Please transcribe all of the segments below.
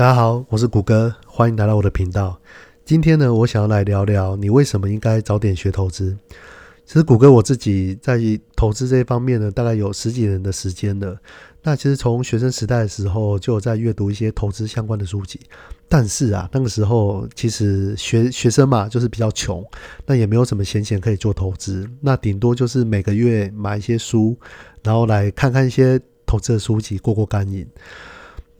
大家好，我是谷歌，欢迎来到我的频道。今天呢，我想要来聊聊你为什么应该早点学投资。其实，谷歌我自己在投资这一方面呢，大概有十几年的时间了。那其实从学生时代的时候，就有在阅读一些投资相关的书籍。但是啊，那个时候其实学学生嘛，就是比较穷，那也没有什么闲钱可以做投资。那顶多就是每个月买一些书，然后来看看一些投资的书籍，过过干瘾。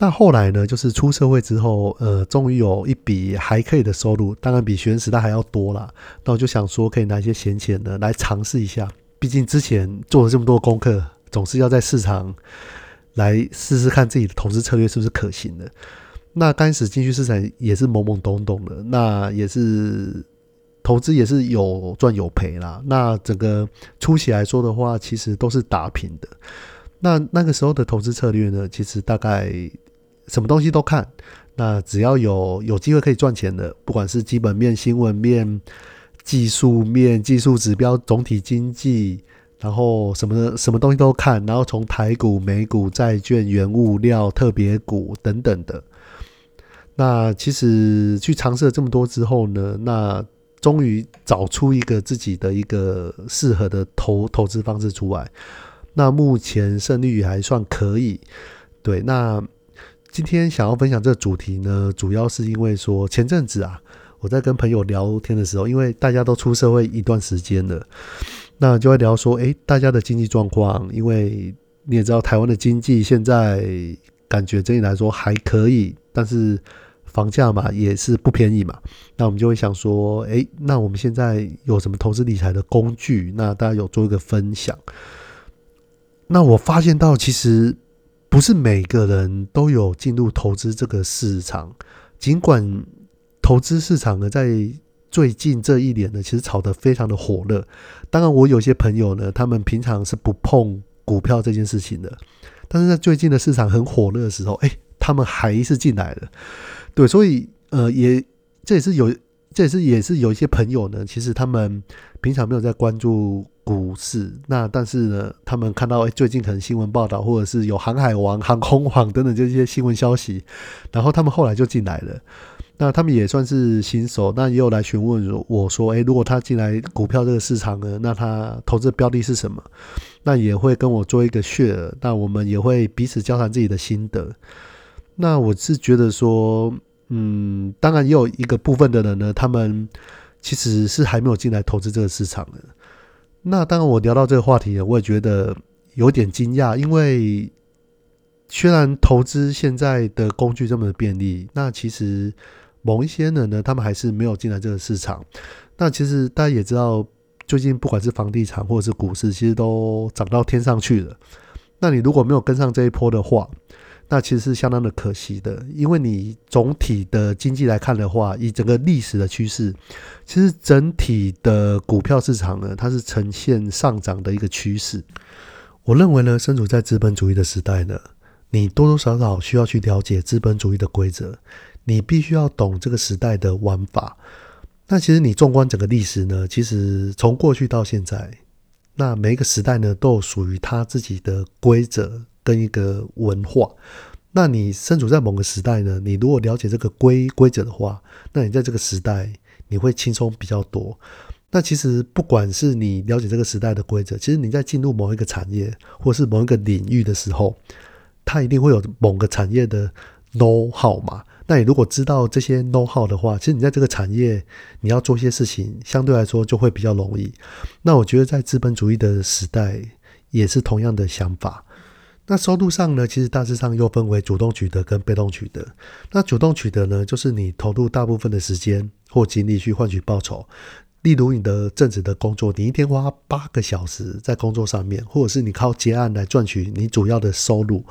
那后来呢，就是出社会之后，呃，终于有一笔还可以的收入，当然比学生时代还要多啦。那我就想说，可以拿一些闲钱呢来尝试一下。毕竟之前做了这么多功课，总是要在市场来试试看自己的投资策略是不是可行的。那刚开始进去市场也是懵懵懂懂的，那也是投资也是有赚有赔啦。那整个初期来说的话，其实都是打平的。那那个时候的投资策略呢，其实大概。什么东西都看，那只要有有机会可以赚钱的，不管是基本面、新闻面、技术面、技术指标、总体经济，然后什么什么东西都看，然后从台股、美股、债券、原物料、特别股等等的。那其实去尝试了这么多之后呢，那终于找出一个自己的一个适合的投投资方式出来。那目前胜率还算可以，对那。今天想要分享这个主题呢，主要是因为说前阵子啊，我在跟朋友聊天的时候，因为大家都出社会一段时间了，那就会聊说，哎，大家的经济状况，因为你也知道台湾的经济现在感觉整体来说还可以，但是房价嘛也是不便宜嘛，那我们就会想说，哎，那我们现在有什么投资理财的工具？那大家有做一个分享。那我发现到其实。不是每个人都有进入投资这个市场，尽管投资市场呢，在最近这一年呢，其实炒得非常的火热。当然，我有些朋友呢，他们平常是不碰股票这件事情的，但是在最近的市场很火热的时候，哎，他们还是进来了。对，所以呃，也这也是有，这也是也是有一些朋友呢，其实他们平常没有在关注。股市那，但是呢，他们看到哎，最近可能新闻报道，或者是有航海王、航空王等等这些新闻消息，然后他们后来就进来了。那他们也算是新手，那也有来询问我说，哎，如果他进来股票这个市场呢，那他投资标的是什么？那也会跟我做一个 share，那我们也会彼此交谈自己的心得。那我是觉得说，嗯，当然也有一个部分的人呢，他们其实是还没有进来投资这个市场的。那当然，我聊到这个话题，我也觉得有点惊讶，因为虽然投资现在的工具这么便利，那其实某一些人呢，他们还是没有进来这个市场。那其实大家也知道，最近不管是房地产或者是股市，其实都涨到天上去了。那你如果没有跟上这一波的话，那其实是相当的可惜的，因为你总体的经济来看的话，以整个历史的趋势，其实整体的股票市场呢，它是呈现上涨的一个趋势。我认为呢，身处在资本主义的时代呢，你多多少少需要去了解资本主义的规则，你必须要懂这个时代的玩法。那其实你纵观整个历史呢，其实从过去到现在，那每一个时代呢，都有属于它自己的规则。跟一个文化，那你身处在某个时代呢？你如果了解这个规规则的话，那你在这个时代你会轻松比较多。那其实不管是你了解这个时代的规则，其实你在进入某一个产业或是某一个领域的时候，它一定会有某个产业的 know how 嘛。那你如果知道这些 know how 的话，其实你在这个产业你要做些事情，相对来说就会比较容易。那我觉得在资本主义的时代也是同样的想法。那收入上呢，其实大致上又分为主动取得跟被动取得。那主动取得呢，就是你投入大部分的时间或精力去换取报酬。例如你的正职的工作，你一天花八个小时在工作上面，或者是你靠接案来赚取你主要的收入。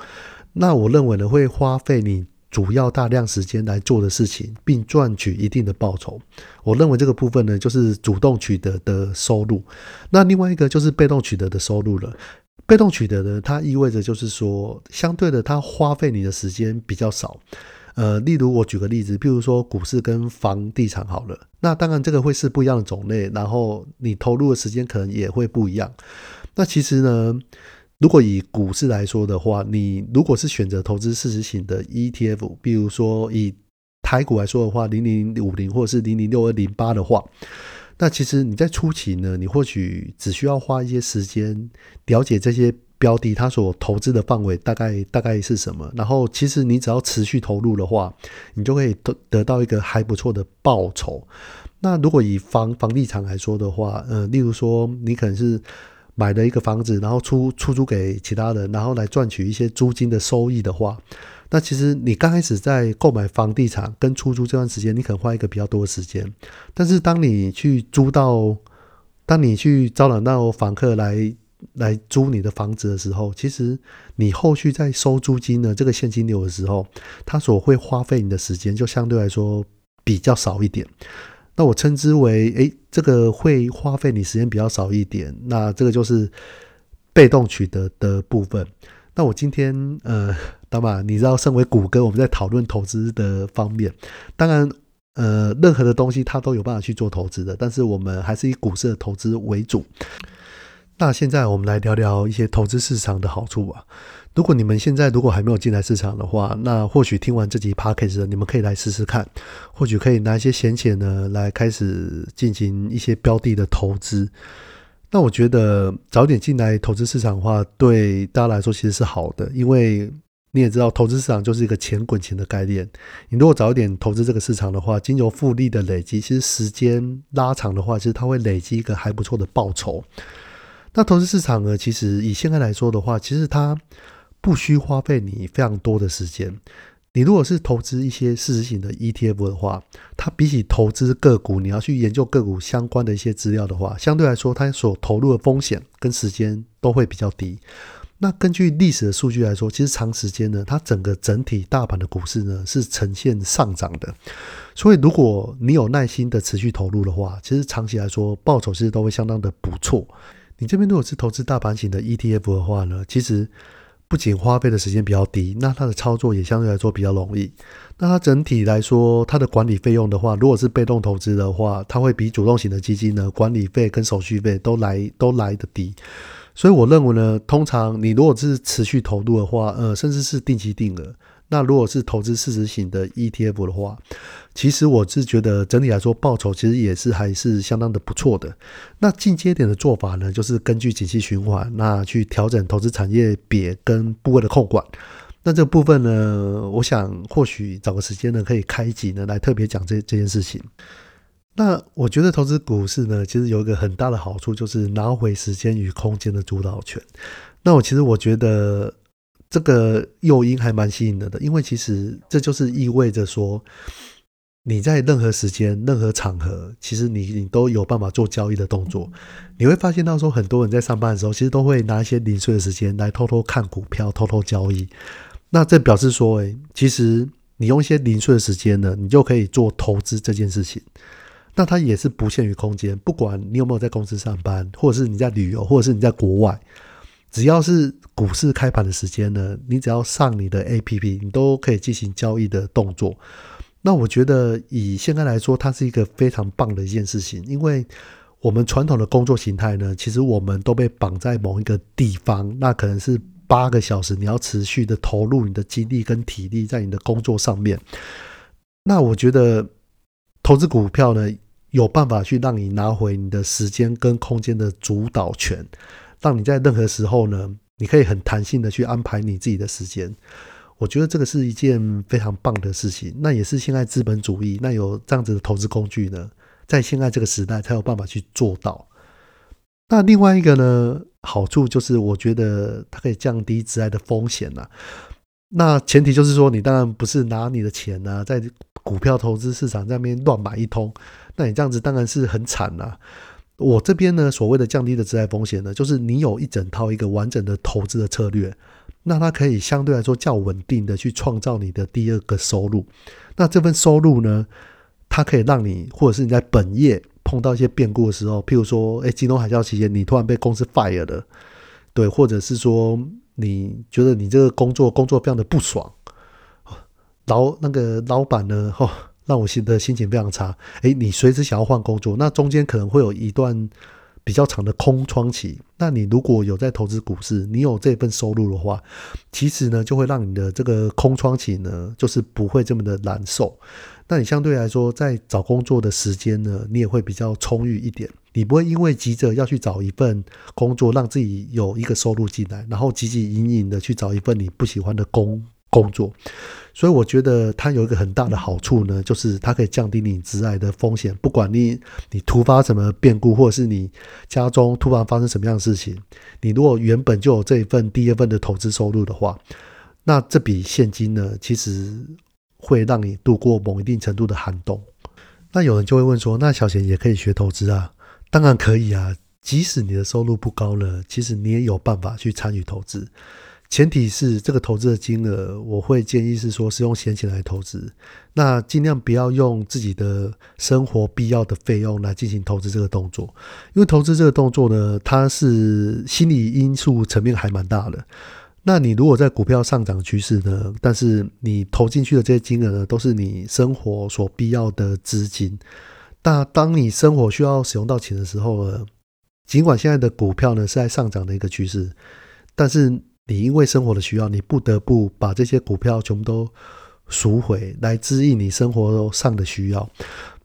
那我认为呢，会花费你主要大量时间来做的事情，并赚取一定的报酬。我认为这个部分呢，就是主动取得的收入。那另外一个就是被动取得的收入了。被动取得呢，它意味着就是说，相对的，它花费你的时间比较少。呃，例如我举个例子，譬如说股市跟房地产好了，那当然这个会是不一样的种类，然后你投入的时间可能也会不一样。那其实呢，如果以股市来说的话，你如果是选择投资市值型的 ETF，比如说以台股来说的话，零零五零或者是零零六二零八的话，那其实你在初期呢，你或许只需要花一些时间了解这些标的它所投资的范围大概大概是什么，然后其实你只要持续投入的话，你就可以得得到一个还不错的报酬。那如果以房房地产来说的话，呃，例如说你可能是。买了一个房子，然后出出租给其他人，然后来赚取一些租金的收益的话，那其实你刚开始在购买房地产跟出租这段时间，你可能花一个比较多的时间。但是当你去租到，当你去招揽到房客来来租你的房子的时候，其实你后续在收租金的这个现金流的时候，他所会花费你的时间就相对来说比较少一点。那我称之为，诶，这个会花费你时间比较少一点，那这个就是被动取得的部分。那我今天，呃，当 然，你知道，身为谷歌，我们在讨论投资的方面，当然，呃，任何的东西它都有办法去做投资的，但是我们还是以股市的投资为主。那现在我们来聊聊一些投资市场的好处吧。如果你们现在如果还没有进来市场的话，那或许听完这集 podcast，你们可以来试试看，或许可以拿一些闲钱呢来开始进行一些标的的投资。那我觉得早点进来投资市场的话，对大家来说其实是好的，因为你也知道，投资市场就是一个钱滚钱的概念。你如果早一点投资这个市场的话，经由复利的累积，其实时间拉长的话，其实它会累积一个还不错的报酬。那投资市场呢，其实以现在来说的话，其实它。不需花费你非常多的时间。你如果是投资一些事实型的 ETF 的话，它比起投资个股，你要去研究个股相关的一些资料的话，相对来说，它所投入的风险跟时间都会比较低。那根据历史的数据来说，其实长时间呢，它整个整体大盘的股市呢是呈现上涨的。所以，如果你有耐心的持续投入的话，其实长期来说报酬其实都会相当的不错。你这边如果是投资大盘型的 ETF 的话呢，其实。不仅花费的时间比较低，那它的操作也相对来说比较容易。那它整体来说，它的管理费用的话，如果是被动投资的话，它会比主动型的基金呢，管理费跟手续费都来都来的低。所以我认为呢，通常你如果是持续投入的话，呃，甚至是定期定额。那如果是投资市值型的 ETF 的话，其实我是觉得整体来说报酬其实也是还是相当的不错的。那进阶点的做法呢，就是根据景气循环，那去调整投资产业别跟部位的控管。那这部分呢，我想或许找个时间呢，可以开集呢来特别讲这这件事情。那我觉得投资股市呢，其实有一个很大的好处，就是拿回时间与空间的主导权。那我其实我觉得。这个诱因还蛮吸引人的，因为其实这就是意味着说，你在任何时间、任何场合，其实你你都有办法做交易的动作。你会发现到说，很多人在上班的时候，其实都会拿一些零碎的时间来偷偷看股票、偷偷交易。那这表示说，诶，其实你用一些零碎的时间呢，你就可以做投资这件事情。那它也是不限于空间，不管你有没有在公司上班，或者是你在旅游，或者是你在国外。只要是股市开盘的时间呢，你只要上你的 A P P，你都可以进行交易的动作。那我觉得以现在来说，它是一个非常棒的一件事情，因为我们传统的工作形态呢，其实我们都被绑在某一个地方，那可能是八个小时，你要持续的投入你的精力跟体力在你的工作上面。那我觉得投资股票呢，有办法去让你拿回你的时间跟空间的主导权。让你在任何时候呢，你可以很弹性的去安排你自己的时间。我觉得这个是一件非常棒的事情。那也是现在资本主义那有这样子的投资工具呢，在现在这个时代才有办法去做到。那另外一个呢，好处就是我觉得它可以降低致癌的风险呐。那前提就是说，你当然不是拿你的钱呢，在股票投资市场那边乱买一通，那你这样子当然是很惨呐。我这边呢，所谓的降低的资产风险呢，就是你有一整套一个完整的投资的策略，那它可以相对来说较稳定的去创造你的第二个收入。那这份收入呢，它可以让你或者是你在本业碰到一些变故的时候，譬如说，哎，金融海啸期间你突然被公司 fire 了，对，或者是说你觉得你这个工作工作非常的不爽，老那个老板呢，哈。让我心的心情非常差。诶，你随时想要换工作，那中间可能会有一段比较长的空窗期。那你如果有在投资股市，你有这份收入的话，其实呢就会让你的这个空窗期呢，就是不会这么的难受。那你相对来说，在找工作的时间呢，你也会比较充裕一点。你不会因为急着要去找一份工作，让自己有一个收入进来，然后汲汲营营的去找一份你不喜欢的工工作。所以我觉得它有一个很大的好处呢，就是它可以降低你致癌的风险。不管你你突发什么变故，或者是你家中突然发生什么样的事情，你如果原本就有这一份第二份的投资收入的话，那这笔现金呢，其实会让你度过某一定程度的寒冬。那有人就会问说，那小贤也可以学投资啊？当然可以啊，即使你的收入不高了，其实你也有办法去参与投资。前提是这个投资的金额，我会建议是说是用闲钱来投资，那尽量不要用自己的生活必要的费用来进行投资这个动作，因为投资这个动作呢，它是心理因素层面还蛮大的。那你如果在股票上涨趋势呢，但是你投进去的这些金额呢，都是你生活所必要的资金，那当你生活需要使用到钱的时候呢，尽管现在的股票呢是在上涨的一个趋势，但是。你因为生活的需要，你不得不把这些股票全部都赎回来支应你生活上的需要。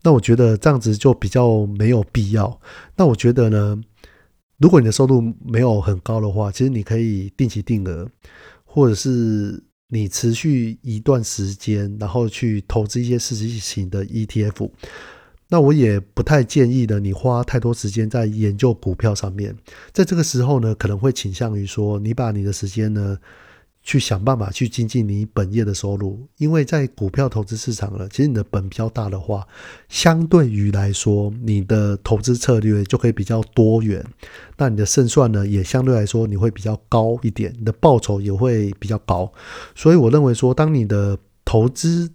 那我觉得这样子就比较没有必要。那我觉得呢，如果你的收入没有很高的话，其实你可以定期定额，或者是你持续一段时间，然后去投资一些市值型的 ETF。那我也不太建议的，你花太多时间在研究股票上面。在这个时候呢，可能会倾向于说，你把你的时间呢，去想办法去精进你本业的收入。因为在股票投资市场呢，其实你的本比较大的话，相对于来说，你的投资策略就可以比较多元。那你的胜算呢，也相对来说你会比较高一点，你的报酬也会比较高。所以我认为说，当你的投资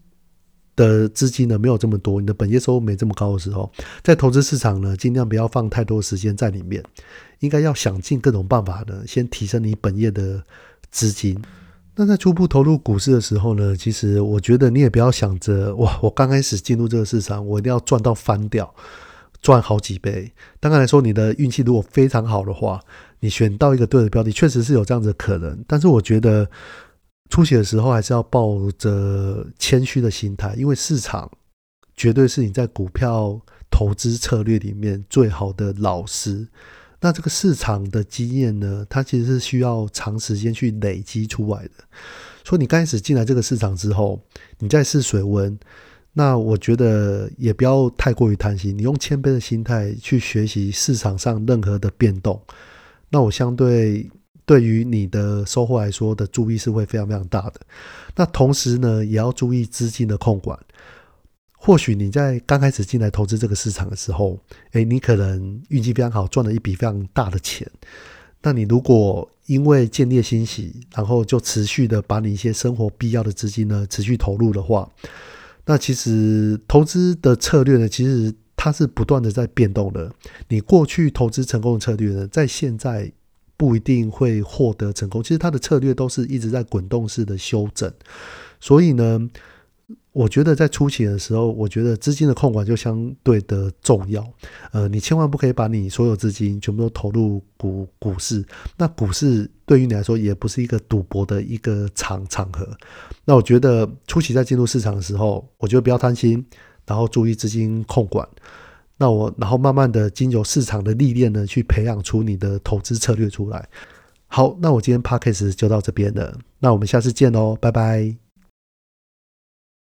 的资金呢没有这么多，你的本业收入没这么高的时候，在投资市场呢，尽量不要放太多时间在里面，应该要想尽各种办法呢，先提升你本业的资金。那在初步投入股市的时候呢，其实我觉得你也不要想着哇，我刚开始进入这个市场，我一定要赚到翻掉，赚好几倍。当然来说，你的运气如果非常好的话，你选到一个对的标的，确实是有这样子的可能。但是我觉得。出血的时候还是要抱着谦虚的心态，因为市场绝对是你在股票投资策略里面最好的老师。那这个市场的经验呢，它其实是需要长时间去累积出来的。所以你刚开始进来这个市场之后，你再试水温，那我觉得也不要太过于贪心，你用谦卑的心态去学习市场上任何的变动。那我相对。对于你的收获来说的注意是会非常非常大的。那同时呢，也要注意资金的控管。或许你在刚开始进来投资这个市场的时候，诶，你可能运气非常好，赚了一笔非常大的钱。那你如果因为建立欣喜，然后就持续的把你一些生活必要的资金呢持续投入的话，那其实投资的策略呢，其实它是不断的在变动的。你过去投资成功的策略呢，在现在。不一定会获得成功。其实他的策略都是一直在滚动式的修正，所以呢，我觉得在初期的时候，我觉得资金的控管就相对的重要。呃，你千万不可以把你所有资金全部都投入股股市。那股市对于你来说也不是一个赌博的一个场场合。那我觉得初期在进入市场的时候，我觉得不要贪心，然后注意资金控管。那我，然后慢慢的经由市场的历练呢，去培养出你的投资策略出来。好，那我今天 p a c k a g e 就到这边了，那我们下次见喽，拜拜。